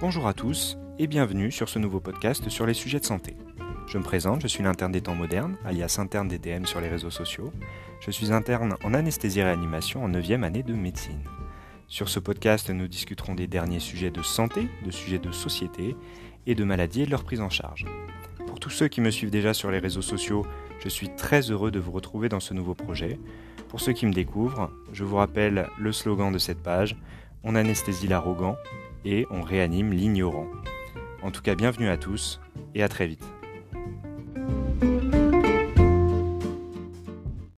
Bonjour à tous et bienvenue sur ce nouveau podcast sur les sujets de santé. Je me présente, je suis l'interne des temps modernes, alias interne des DM sur les réseaux sociaux. Je suis interne en anesthésie réanimation en 9e année de médecine. Sur ce podcast, nous discuterons des derniers sujets de santé, de sujets de société et de maladies et de leur prise en charge. Pour tous ceux qui me suivent déjà sur les réseaux sociaux, je suis très heureux de vous retrouver dans ce nouveau projet. Pour ceux qui me découvrent, je vous rappelle le slogan de cette page on anesthésie l'arrogant et on réanime l'ignorant. En tout cas, bienvenue à tous et à très vite.